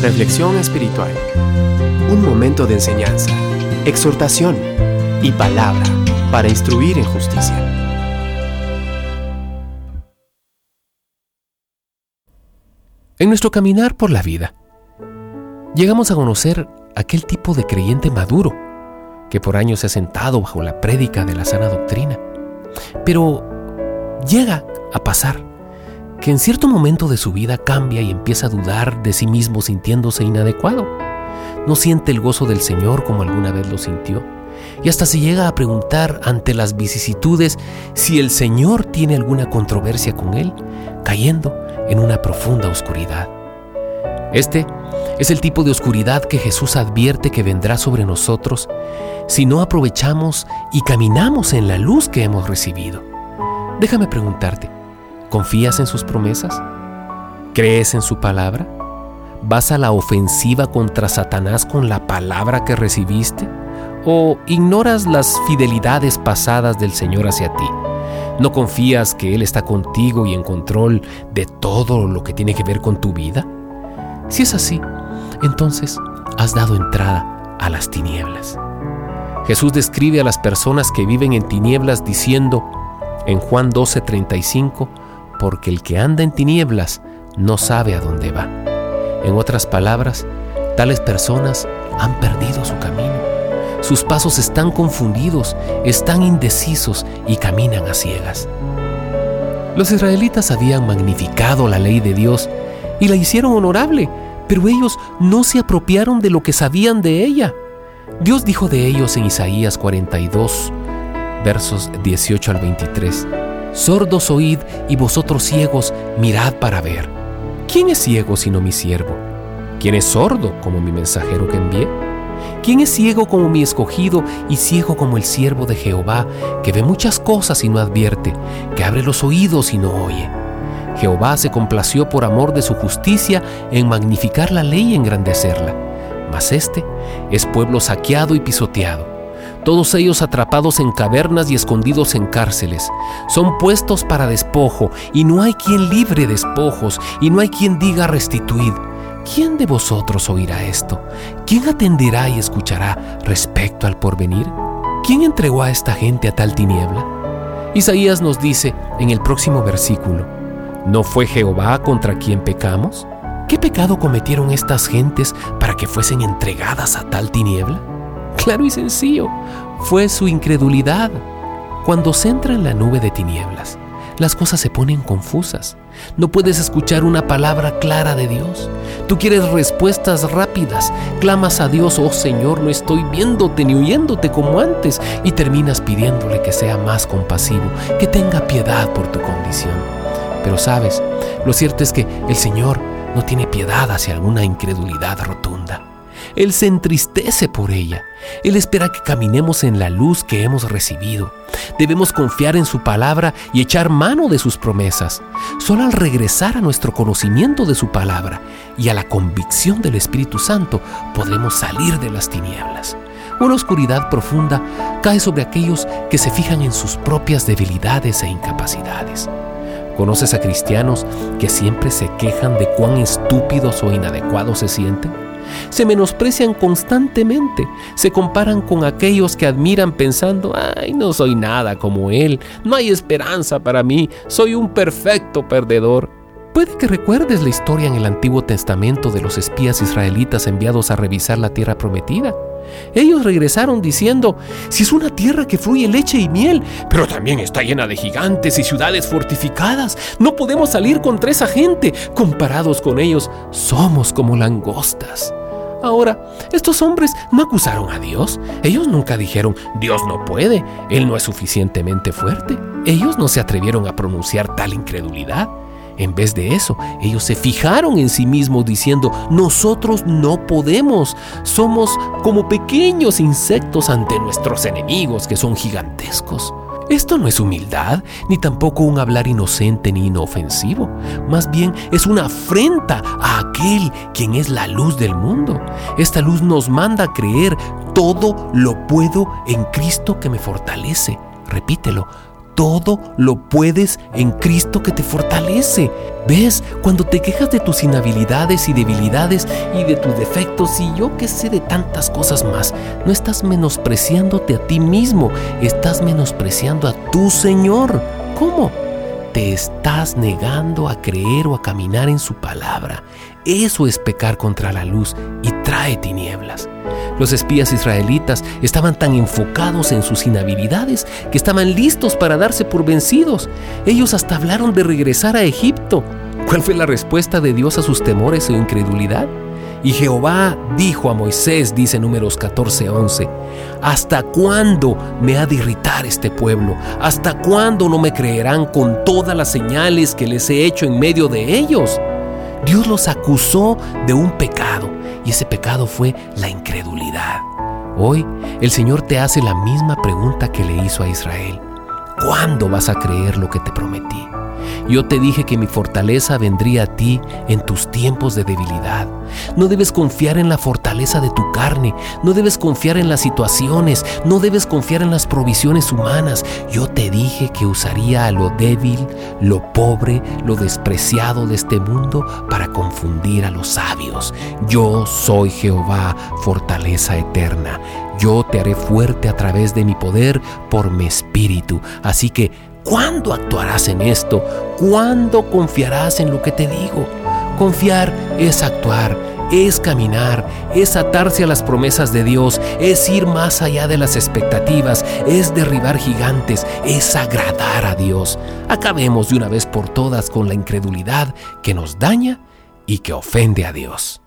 Reflexión espiritual. Un momento de enseñanza, exhortación y palabra para instruir en justicia. En nuestro caminar por la vida, llegamos a conocer aquel tipo de creyente maduro que por años se ha sentado bajo la prédica de la sana doctrina. Pero llega a pasar que en cierto momento de su vida cambia y empieza a dudar de sí mismo sintiéndose inadecuado. No siente el gozo del Señor como alguna vez lo sintió. Y hasta se llega a preguntar ante las vicisitudes si el Señor tiene alguna controversia con él, cayendo en una profunda oscuridad. Este es el tipo de oscuridad que Jesús advierte que vendrá sobre nosotros si no aprovechamos y caminamos en la luz que hemos recibido. Déjame preguntarte, ¿confías en sus promesas? ¿Crees en su palabra? ¿Vas a la ofensiva contra Satanás con la palabra que recibiste? ¿O ignoras las fidelidades pasadas del Señor hacia ti? ¿No confías que Él está contigo y en control de todo lo que tiene que ver con tu vida? Si es así, entonces has dado entrada a las tinieblas. Jesús describe a las personas que viven en tinieblas diciendo en Juan 12:35, porque el que anda en tinieblas no sabe a dónde va. En otras palabras, tales personas han perdido su camino. Sus pasos están confundidos, están indecisos y caminan a ciegas. Los israelitas habían magnificado la ley de Dios y la hicieron honorable, pero ellos no se apropiaron de lo que sabían de ella. Dios dijo de ellos en Isaías 42, versos 18 al 23, Sordos oíd y vosotros ciegos mirad para ver. ¿Quién es ciego sino mi siervo? ¿Quién es sordo como mi mensajero que envié? ¿Quién es ciego como mi escogido y ciego como el siervo de Jehová, que ve muchas cosas y no advierte, que abre los oídos y no oye? Jehová se complació por amor de su justicia en magnificar la ley y engrandecerla. Mas este es pueblo saqueado y pisoteado, todos ellos atrapados en cavernas y escondidos en cárceles. Son puestos para despojo, y no hay quien libre despojos, y no hay quien diga restituid. ¿Quién de vosotros oirá esto? ¿Quién atenderá y escuchará respecto al porvenir? ¿Quién entregó a esta gente a tal tiniebla? Isaías nos dice en el próximo versículo, ¿no fue Jehová contra quien pecamos? ¿Qué pecado cometieron estas gentes para que fuesen entregadas a tal tiniebla? Claro y sencillo, fue su incredulidad. Cuando se entra en la nube de tinieblas, las cosas se ponen confusas. No puedes escuchar una palabra clara de Dios. Tú quieres respuestas rápidas. Clamas a Dios, oh Señor, no estoy viéndote ni oyéndote como antes. Y terminas pidiéndole que sea más compasivo, que tenga piedad por tu condición. Pero sabes, lo cierto es que el Señor no tiene piedad hacia alguna incredulidad rotunda. Él se entristece por ella. Él espera que caminemos en la luz que hemos recibido. Debemos confiar en su palabra y echar mano de sus promesas. Solo al regresar a nuestro conocimiento de su palabra y a la convicción del Espíritu Santo podremos salir de las tinieblas. Una oscuridad profunda cae sobre aquellos que se fijan en sus propias debilidades e incapacidades. ¿Conoces a cristianos que siempre se quejan de cuán estúpidos o inadecuados se sienten? Se menosprecian constantemente, se comparan con aquellos que admiran pensando, ay, no soy nada como él, no hay esperanza para mí, soy un perfecto perdedor. Puede que recuerdes la historia en el Antiguo Testamento de los espías israelitas enviados a revisar la tierra prometida. Ellos regresaron diciendo, si es una tierra que fluye leche y miel, pero también está llena de gigantes y ciudades fortificadas, no podemos salir contra esa gente. Comparados con ellos, somos como langostas. Ahora, estos hombres no acusaron a Dios. Ellos nunca dijeron, Dios no puede, Él no es suficientemente fuerte. Ellos no se atrevieron a pronunciar tal incredulidad. En vez de eso, ellos se fijaron en sí mismos diciendo, nosotros no podemos, somos como pequeños insectos ante nuestros enemigos que son gigantescos. Esto no es humildad, ni tampoco un hablar inocente ni inofensivo. Más bien es una afrenta a aquel quien es la luz del mundo. Esta luz nos manda a creer, todo lo puedo en Cristo que me fortalece. Repítelo, todo lo puedes en Cristo que te fortalece. ¿Ves? Cuando te quejas de tus inhabilidades y debilidades y de tus defectos y yo que sé de tantas cosas más, no estás menospreciándote a ti mismo, estás menospreciando a tu Señor. ¿Cómo? Te estás negando a creer o a caminar en su palabra. Eso es pecar contra la luz y trae tinieblas. Los espías israelitas estaban tan enfocados en sus inhabilidades que estaban listos para darse por vencidos. Ellos hasta hablaron de regresar a Egipto. ¿Cuál fue la respuesta de Dios a sus temores o incredulidad? Y Jehová dijo a Moisés, dice números 14:11, ¿hasta cuándo me ha de irritar este pueblo? ¿Hasta cuándo no me creerán con todas las señales que les he hecho en medio de ellos? Dios los acusó de un pecado y ese pecado fue la incredulidad. Hoy el Señor te hace la misma pregunta que le hizo a Israel. ¿Cuándo vas a creer lo que te prometí? Yo te dije que mi fortaleza vendría a ti en tus tiempos de debilidad. No debes confiar en la fortaleza de tu carne, no debes confiar en las situaciones, no debes confiar en las provisiones humanas. Yo te dije que usaría a lo débil, lo pobre, lo despreciado de este mundo para confundir a los sabios. Yo soy Jehová, fortaleza eterna. Yo te haré fuerte a través de mi poder por mi espíritu. Así que ¿Cuándo actuarás en esto? ¿Cuándo confiarás en lo que te digo? Confiar es actuar, es caminar, es atarse a las promesas de Dios, es ir más allá de las expectativas, es derribar gigantes, es agradar a Dios. Acabemos de una vez por todas con la incredulidad que nos daña y que ofende a Dios.